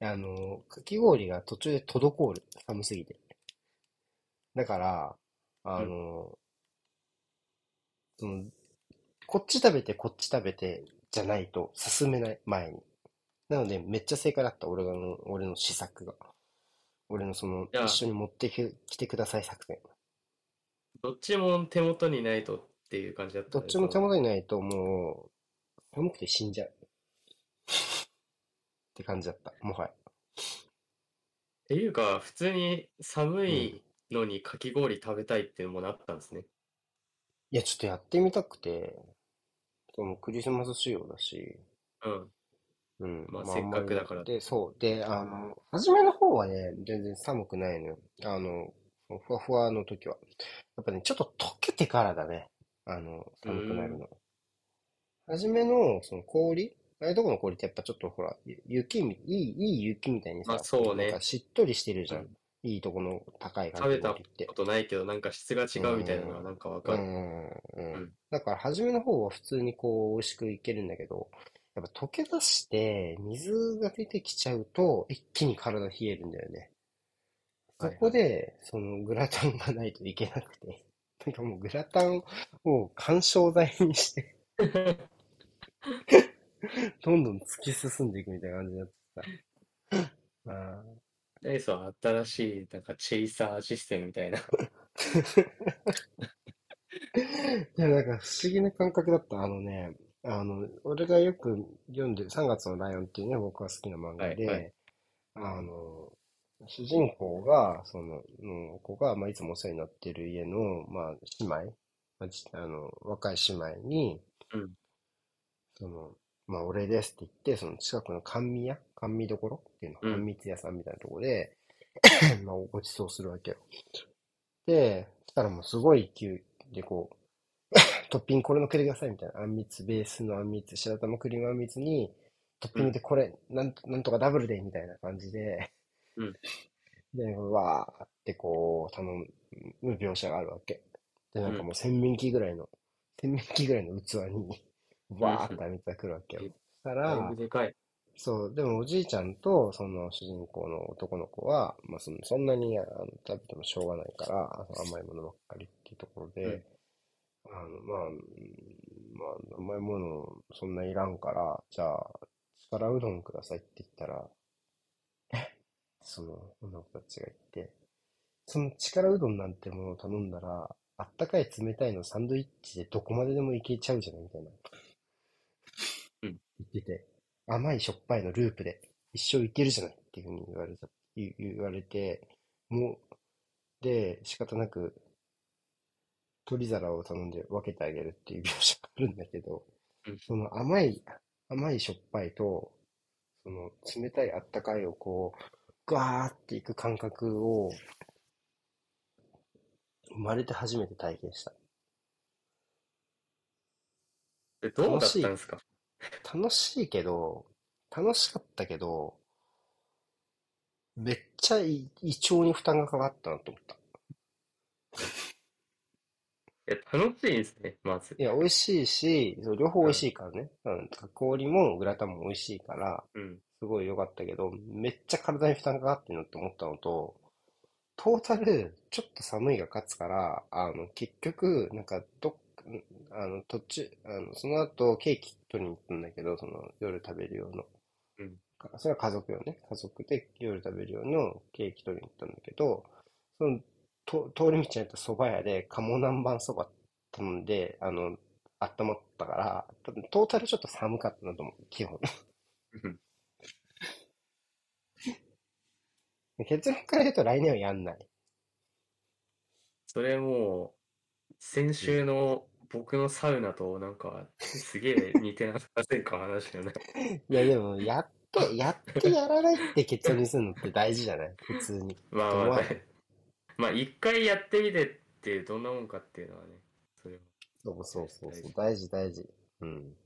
あの、かき氷が途中で滞る。寒すぎて。だから、あの、その、こっち食べて、こっち食べて、じゃないと進めない、前に。なので、めっちゃ正解だった、俺がの、俺の施策が。俺のその、一緒に持ってき来てください作戦。どっちも手元にないとっていう感じだったねどっちも手元にないともう、寒くて死んじゃう。って感じだった、もはや。っていうか、普通に寒いのにかき氷食べたいっていうのもなったんですね。いや、ちょっとやってみたくて、そのクリスマス仕様だし、うん。うん。まあませっかくだからあんまりなくて、そう。で、あの、初めの方はね、全然寒くないのよ。あの、ふわふわの時は。やっぱね、ちょっと溶けてからだね。あの、寒くなるの。初めの、その氷？ああいうとこの氷ってやっぱちょっとほら、ゆ雪み、いい、いい雪みたいにさ、まあそうねなんかしっとりしてるじゃん。うんいいとこの高い食べた感じの氷ってこ。とないけど、なんか質が違うみたいなのがなんかわかる。うんうんううんん。だから初めの方は普通にこう美味しくいけるんだけど、やっぱ溶け出して水が出てきちゃうと一気に体冷えるんだよね。そこで、そのグラタンがないといけなくて、なんかもうグラタンを干渉剤にして、どんどん突き進んでいくみたいな感じになってさ。あダイソーは新しい、なんかチェイサーシステムみたいな。ー いや、なんか不思議な感覚だった。あのね、あの、俺がよく読んでる3月のライオンっていうね、僕が好きな漫画で、はいはいあの、主人公が、その、うん、子が、まあ、いつもお世話になってる家の、まあ、姉妹、まあ、じあの、若い姉妹に、うんその、まあ、お礼ですって言って、その近くの甘味屋甘味どころっていうの、うん甘蜜屋さんみたいなところで、まあ、ご馳走するわけよ。で、そしたらもうすごい勢いでこう、トッピングこれ乗っけてくださいみたいな。あんみつ、ベースのあんみつ、白玉クリームあんみつに、トッピングでこれ、なんと、なんとかダブルで、みたいな感じで、うん で、わーってこう、頼む描写があるわけ。で、なんかもう洗面器ぐらいの、洗面器ぐらいの器に、わーってあんみつが来るわけよ。うんそしたらぶ、でかい。そう、でもおじいちゃんとその主人公の男の子は、まあそのそんなにあの食べてもしょうがないから、甘いものばっかりっていうところで、あの、まあ、うんまあ、甘いものそんないらんから、じゃあ、力うどんくださいって言ったら、え その女の子たちが言って、その力うどんなんてものを頼んだら、あったかい冷たいのサンドイッチでどこまででもいけちゃうじゃないみたいな。うん。言ってて、甘いしょっぱいのループで一生いけるじゃないっていうふうに言われた、言言われて、もう、で、仕方なく、取り皿を頼んで分けてあげるっていう 描写があるんだけどうん、その甘い、甘いしょっぱいと、その冷たいあったかいをこう、ガーっていく感覚を、生まれて初めて体験した。え、どうだったんですか？楽しいけど、楽しかったけど、めっちゃ胃胃腸に負担がかかったなと思った。え、楽しいんですね、まずい。や、美味しいし、そう両方美味しいからね。うん、氷もグラタンも美味しいから、うん。すごい良かったけど、めっちゃ体に負担がかかってるなって思ったのと、トータル、ちょっと寒いが勝つから、あの、結局、なんか、どっんあの、途中、あの、その後、ケーキ取りに行ったんだけど、その、夜食べる用の。うんかそれは家族用ね。家族で夜食べる用のケーキ取りに行ったんだけど、その、と通り道にあった蕎麦屋で、鴨南蛮蕎麦頼んで、あの、温まったから、多分トータルちょっと寒かったなと思う、基本。うん 結論から言うと来年はやんない。それもう、先週の僕のサウナとなんか、すげえ似てなさせんか話よね。いやでも、やって、やってやらないって結論にするのって大事じゃない？普通に。まあまあまあ一回やってみてってどんなもんかっていうのはね、それは。そうそうそうそう。大事大事。うん。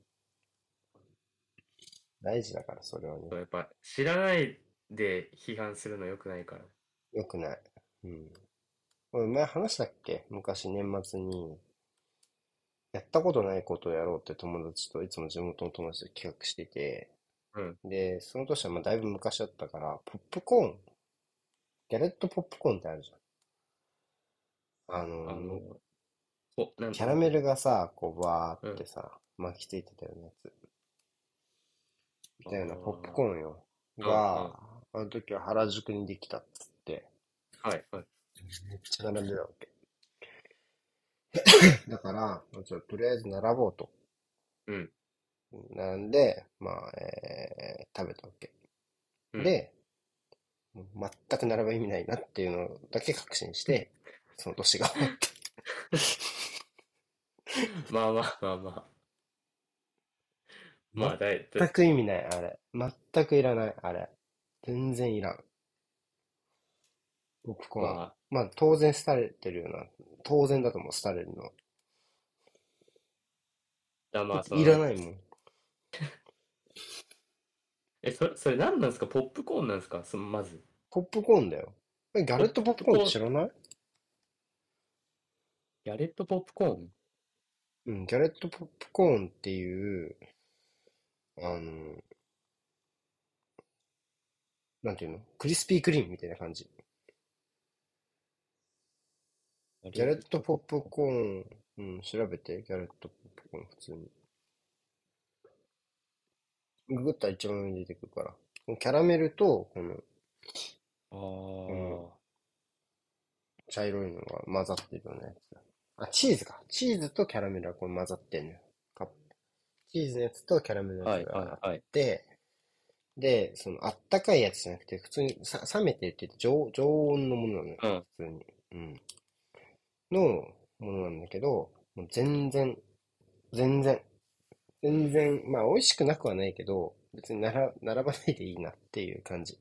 大事だから、それはね。やっぱ知らないで批判するの良くないから。よくない。うん。俺前話したっけ？昔年末に、やったことないことをやろうって友達といつも地元の友達と企画してて、うん。で、その年はまあだいぶ昔だったから、ポップコーン、ギャレットポップコーンってあるじゃん。あの、あの、ほ、なんキャラメルがさ、こう、わーってさ、巻きついてたようなやつ。みたいなポップコーンよ。うんが、あの時は原宿にできたっつって、はい、はい。めっちゃ並んでたわけ。だから、ちょとりあえず並ぼうと。うん。並んで、まあ、えー食べたわけ。うんで、全く並ぶ意味ないなっていうのだけ確信して、その年が終わった。まあまあまあまあ。まあ、全く意味ない、あれ。全くいらない、あれ。全然いらん。ポップコーン。ままあ、当然廃れてるような。当然だと思う、廃れるのは。まあ、そいらの、ないもん。え、それ、それ何なんですか？ポップコーンなんですか？その、まず。ポップコーンだよ。え、ギャレットポップコーンプコーン、知らない？ギャレットポップコーン？うん、ギャレットポップコーンっていう、あの、なんていうの？クリスピークリームみたいな感じ。ギャレットトポップコーン、うん、調べて、ギャレットポップコーン普通に。ググったら一番上に出てくるから。このキャラメルと、この、このあ茶色いのが混ざってるようなやつ。あ、チーズか。チーズとキャラメルがこれ混ざってんのよ。チーズのやつとキャラメルのあ、はいやつがあっはいはい。て、で、そのあったかいやつじゃなくて、普通にさ冷めてるって言って常、常温のものなのよ。うん。普通に。うん。のものなんだけど、もう全然、全然、全然、まあ美味しくなくはないけど、別になら並ばないでいいなっていう感じ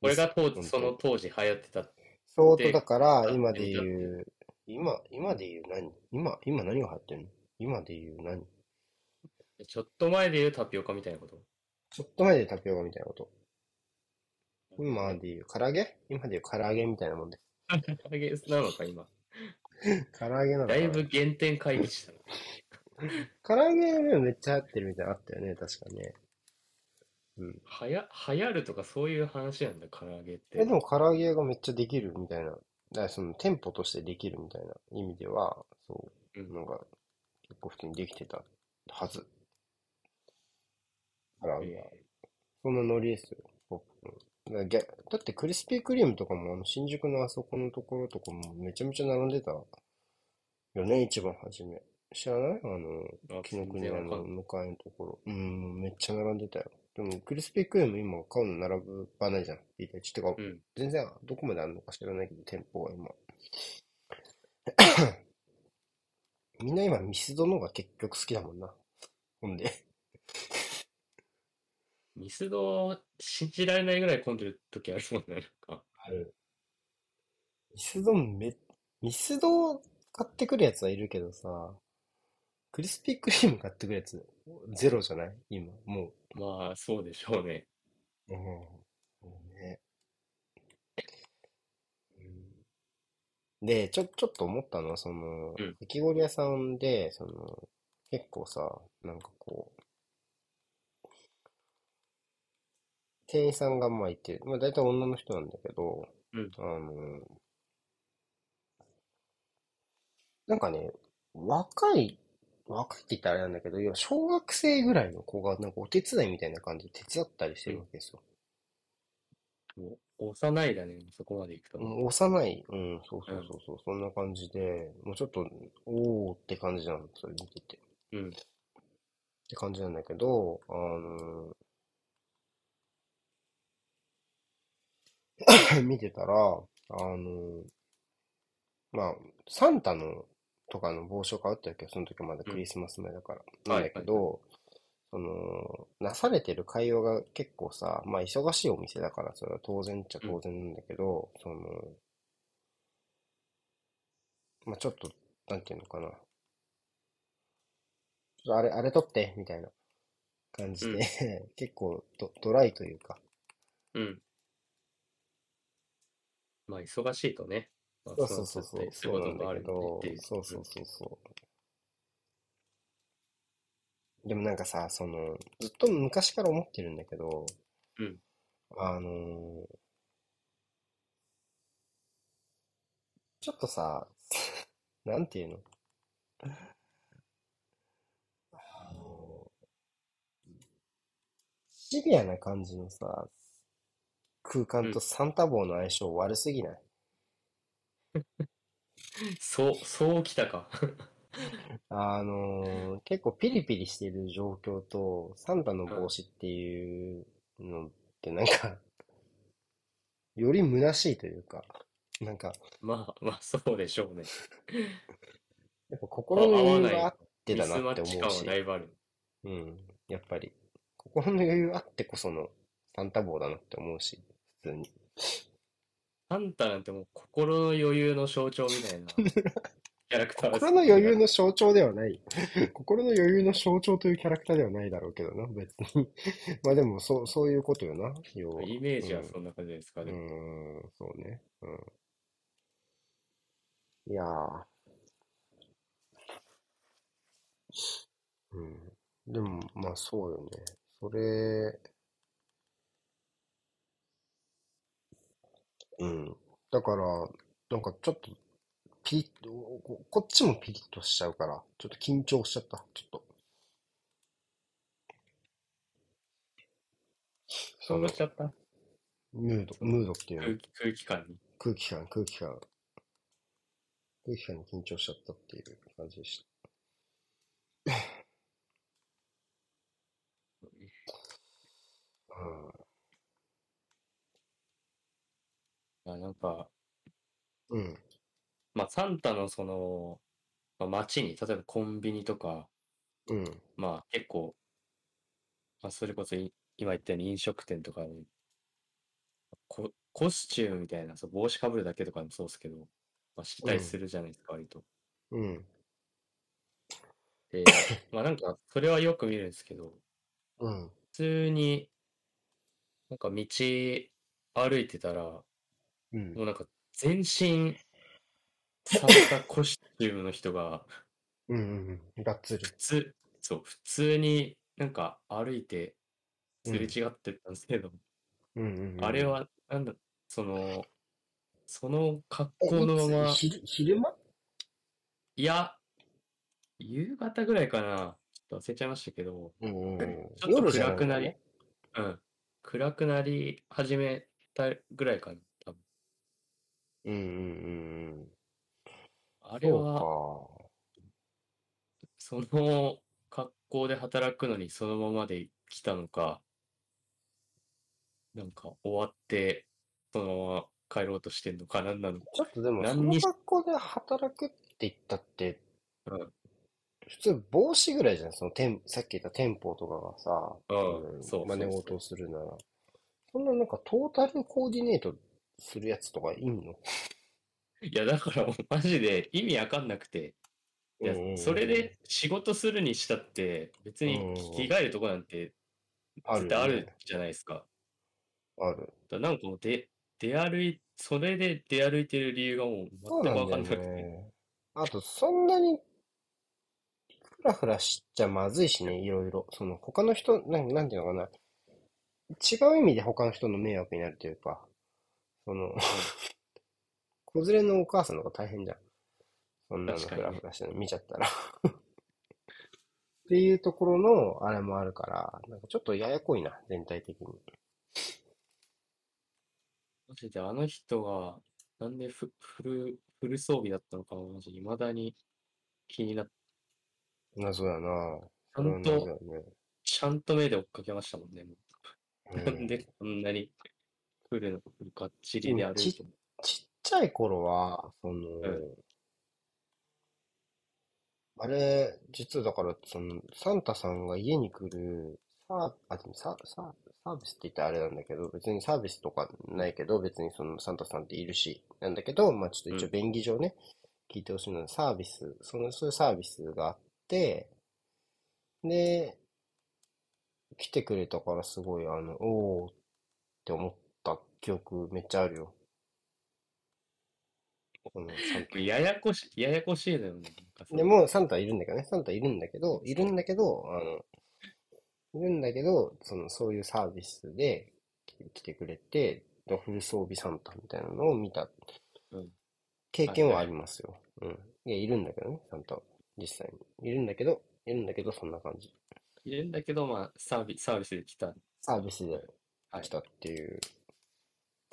これが。当時、その本当時流行ってたっ相当だて、から、今で。言う、今、今で言う何？今、今何が流行ってんの？今で言う何？ちょっと前で言うタピオカみたいなこと？ちょっと前でタピオカみたいなこと。今で言う唐揚げ？今で言う唐揚げみたいなもんで 唐揚げなのか、今？す。唐揚げなのだいぶ原点回帰したな。唐揚げねめっちゃ流行ってるみたいなのあったよね、確かね。うん。はや、流行るとかそういう話なんだ、唐揚げっえ、て。でも唐揚げがめっちゃできるみたいな。だからその店舗としてできるみたいな意味では、そう、うん。なんか結構普通にできてたはず。唐揚げは。えそんなノリですよ。僕だだってクリスピークリームとかもあの新宿のあそこのところとかもめちゃめちゃ並んでたよね、一番初め。知らないあの、紀ノ全国屋の。向かいのところ。うん、めっちゃ並んでたよ。でもクリスピークリーム今買うの並ばないじゃん。いいちてか、うん。全然どこまであるのか知らないけど、店舗が今。みんな今ミスドの方が結局好きだもんな。ほんで。ミスド、信じられないぐらい混んでる時あるもんね、なんか。ある。ミスドめ、ミスド買ってくるやつはいるけどさ、クリスピークリーム買ってくるやつ、ゼロじゃない？今、もまあ、そうでしょうね。う。うん。もうね。うんで、ちょ、ちょっと思ったのは、その、うん。かき氷屋さんで、その、結構さ、なんかこう、店員さんがまあいて、まあ大体女の人なんだけど、うん。あの、なんかね、若い、若いって言ったらあれなんだけど、要は小学生ぐらいの子がなんかお手伝いみたいな感じで手伝ったりしてうん。るわけですよ。もう、幼いだね、そこまで行くと。うん、幼い、うん、そううん。そうそうそう、そんな感じで、もうちょっと、おーって感じなの、それ見てて。っうん。て感じなんだけど、あの 見てたら、あのまあ、サンタのとかの帽子を買うってわけよ。その時まだうん。クリスマス前だから。なんだはいはいはい。けど、その、なされてる会話が結構さ、まあ忙しいお店だからそれは当然っちゃうん。当然なんだけど、その、まあちょっと、なんていうのかな。ちょっとあれ、あれ取って、みたいな感じうん。で 結構ド、ドライというか。うん。まあ、忙しいとね。まあ、そうそう、そうそうなんだけど。そうそううん。そうそう。でもなんかさ、その、ずっと昔から思ってるんだけど、うん。あのーちょっとさ、なんていうの？あのシビアな感じのさ、空間とうん。サンタ帽の相性悪すぎない？そう、そうきたか。あのー結構ピリピリしている状況と、サンタのうん。帽子っていうのってなんかより虚しいというか、なんか、まあ、まあ、そうでしょうね。やっぱあ、心の合余裕があってだなってマッチ感はだ思うし、いぶある。うん。やっぱり。心の余裕あってこそのサンタ帽だなって思うし、普通に。サンタなんてもう心の余裕の象徴みたいな キャラクター心の余裕の象徴ではない。心の余裕の象徴というキャラクターではないだろうけどな、別に。まあでも、そう、そういうことよな、要は。イメージはそんな感じですかうね。ん、そうね。うん。いやー。うん。でも、まあそうよね。それ、うん。だから、なんかちょっと、ピリッと、ここっちもピリッとしちゃうから、ちょっと緊張しちゃった、ちょっと。そそうの、しちゃったムード、ムードっていうの空気空気感に。空気感、空気感。空気感に緊張しちゃったっていう感じでした。いやなんか、うん。うん。まあ、サンタのその、まあ、街に、例えばコンビニとか、うん。まあ結構、まあ、それこそい今言ったように飲食店とかに、コ、コスチュームみたいな、そう帽子かぶるだけとかもそうですけど、まあ、したりするじゃないですか、割と。うん。で、まあなんか、それはよく見るんですけど、うん。普通に、なんか道歩いてたら、うん。もうなんか全身 サンタコスチュームの人が、うん。うん。うん。がっつり。普通、そう、普通になんか歩いてすれ違ってたんですけど、うん。うん。うんあれ、は、なんだ、その、その格え好のまま、昼、昼間？いや、夕方ぐらいかな、ちょっと忘れちゃいましたけど、うん。うん。ちょっと暗くなりうん、暗くなり始めたぐらいかな、うん。うん。うん。あれは、そその格好で働くのにそのままで来たのか、なんか終わって、そのまま帰ろうとしてんのか、なんなのか。うか。ちょっとでも、その何にし学校で働くって言ったって、うん普通帽子ぐらいじゃん。その店、さっき言った店舗とかがさ、うんんそうそう真似事をするなら。そんななんかトータルコーディネートするやつとかいんの？いや、だからマジで意味わかんなくて、いや、それで仕事するにしたって、別に着替えるとこなんて絶対あるじゃないですか。ある。だからなんかもうで、出歩い、それで出歩いてる理由がもう全くわかんなくて。ね。あと、そんなに、ふらふらしちゃまずいしね、いろいろ。その、他の人、なん、なんていうのかな。違う意味で他の人の迷惑になるというか、その、子連れのお母さんの方が大変じゃん。そんなのふ確かにねらふらしてるの見ちゃったら。っていうところの、あれもあるから、なんかちょっとややこいな、全体的に。マジであの人が、なんでフフル、フル装備だったのか、マジ未だに気になって、謎やなちゃんと、やね。ちゃんと目で追っかけましたもんね。もううなんでこんなにフルの、フルかっちりで歩いても。ちっちゃい頃は、その、ん。あれ、実はだから、その、サンタさんが家に来る、さあ、でもサ、サ、サービスって言ったらあれなんだけど、別にサービスとかないけど、別にそのサンタさんっているし、なんだけど、まあちょっと一応うん便宜上ね、聞いてほしいのは、サービス、その、そういうサービスがあって、で、来てくれたからすごい、あの、おーって思った記憶めっちゃあるよ。このサンタややこし、ややこしいのよね。でも、サンタいるんだけどね。サンタいるんだけど、いるんだけど、あの、いるんだけど、その、そういうサービスで来てくれて、フル装備サンタみたいなのを見たうん経験はありますよ。うん。いや、いるんだけどね、サンタは。実際に。いるんだけど、いるんだけど、そんな感じ。いるんだけど、まあ、サービス、サービスで来た。サービスではい来たっていう、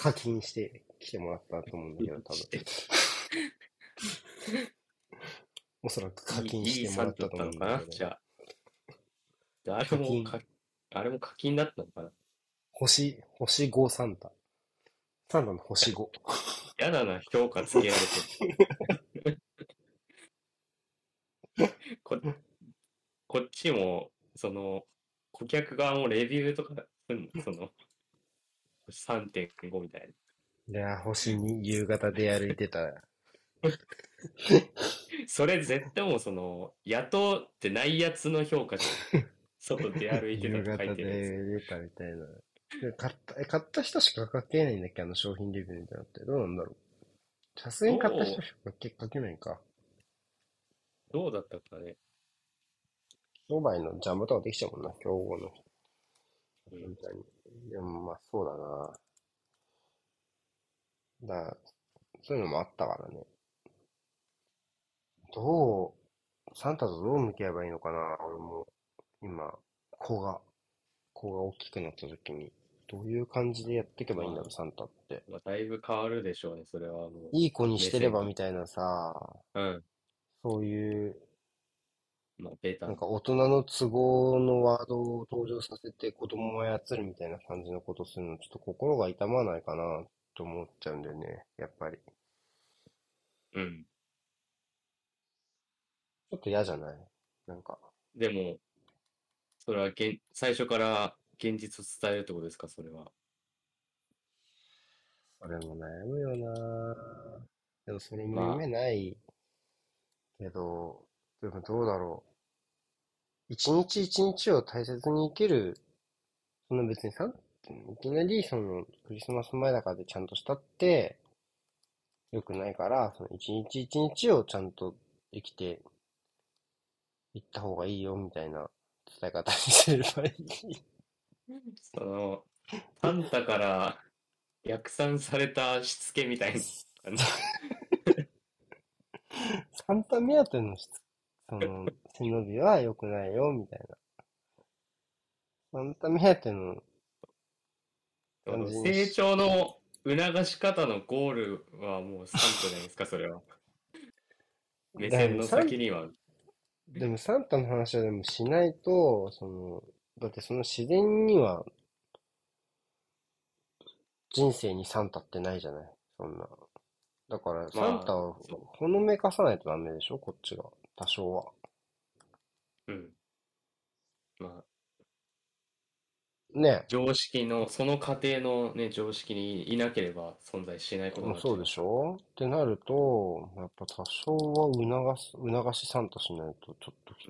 課金して来てもらったと思うんだけど、多分。おそらく課金してもらったと思うんだけど。なじゃあ。であれもか、あれも課金だったのかな？星、星5サンタ。サンタの星5。やだな、評価つけられて。こ、こっちも、その、顧客側もレビューとかすんのその、3.5みたいいや、星に夕方で歩いてた。な。それ絶対もうその、雇ってないやつの評価じゃん。外出歩いて夕たって書方いてるやつ。で出たみたいな。で買った、え買った人しか書けないんだっけ？あの商品レビューみたいなのって。どうなんだろう？さすがに買った人しか書けないか。どうだったかね。商売のジャンボとかできちゃうもんな、競合の。うん本当に。でもまあそうだな。だそういうのもあったからね。どう、サンタとどう向き合えばいいのかな、俺も。今、子が、子が大きくなった時に。どういう感じでやっていけばいいんだろう、サンタって。まあ、だいぶ変わるでしょうね、それはもう。いい子にしてればみたいなさ、うん。そういう、まあ、ベータなんか大人の都合のワードを登場させて子供を操るみたいな感じのことするの、ちょっと心が痛まないかなと思っちゃうんだよね、やっぱり。うん。ちょっと嫌じゃない？なんか。でも、それは現、最初から現実を伝えるってことですか、それは。それも悩むよなでもそれもまあ夢ないけど、でもどうだろう。一日一日を大切に生きる、その別にさ、いきなりそのクリスマス前だからでちゃんとしたって、良くないから、その一日一日をちゃんと生きていった方がいいよみたいな伝え方にすればいい。その、サンタから逆算されたしつけみたいな感じ。サンタ目当てのしつ、その、背伸びは良くないよ、みたいな。サンタ目当ての、その感じに成長の促し方のゴールはもうサンタじゃないですか、それは。目線の先には。でもサンタの話はでもしないと、その、だってその自然には、人生にサンタってないじゃないそんな。だから、サンタをほのめかさないとダメでしょこっちが。多少は。うん。まあ、ね。常識の、その過程のね、常識にいなければ存在しないことになっちゃそうでしょ。ってなると、やっぱ多少は促す、促しサンタしないと、ちょっとき、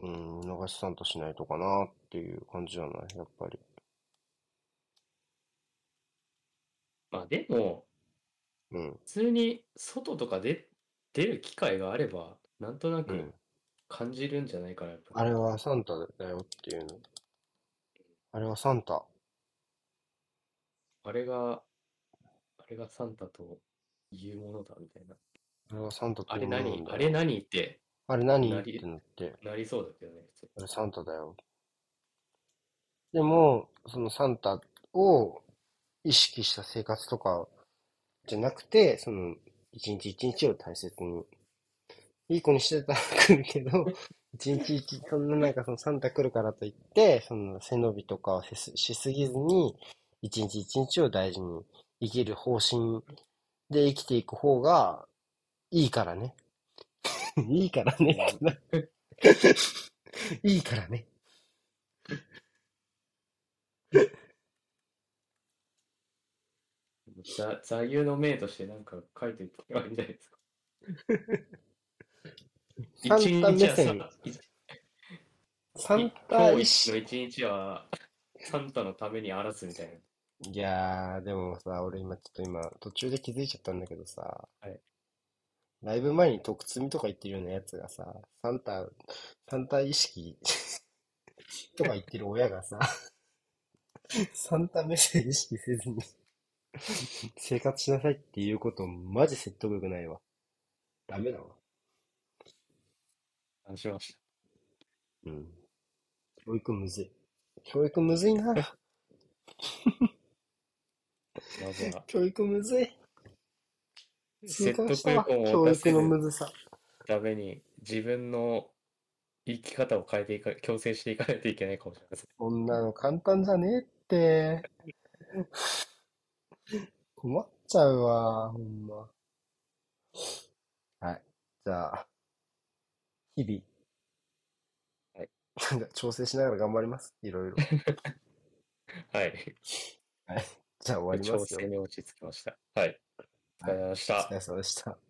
うん、促しサンタしないとかなっていう感じじゃない？やっぱり。まあでも、うん、普通に外とかで出る機会があれば、なんとなくうん。感じるんじゃないかな、やっぱあれはサンタだよっていうの。あれはサンタ。あれが、あれがサンタというものだ、みたいな。あれはサンタってあれいうものなん何あれ何ってあれ何？ってなって、なりそうだけどね、普通あれサンタだよ。でも、そのサンタを意識した生活とかじゃなくて、その一日一日を大切に、いい子にしてたら来るけど、一日一日、そんななんかそのサンタ来るからといって、その背伸びとかをしすぎずに、一日一日を大事に生きる方針で生きていく方がいいからね。いいからね。いいからね。座座右の銘としてなんか書いていけばいいんじゃないですか？サンタ目一日はさサンタの一日はサンタのためにあらずみたいな。いやー、でもさ、俺今ちょっと今途中で気づいちゃったんだけどさ、はいライブ前に特積みとか言ってるようなやつがさ、サンタ、サンタ意識とか言ってる親がさ、サンタ目線意識せずに 生活しなさいっていうことマジ説得力ないわ。ダメだわ。話しましうん。教育むずい。教育むずいな。た。まずは、教育むずい。説得力を教育の持たせるむずさ。ために自分の生き方を変えていか、強制していかないといけないかもしれません。こんなの簡単じゃねえって。困っちゃうわ、ほんま。はい。じゃあ、日々。はい。なんか調整しながら頑張ります。いろいろ。はい。はい。じゃあ終わりますよ。調整に落ち着きました。はい。お疲れ様でしたお疲。れ様でした。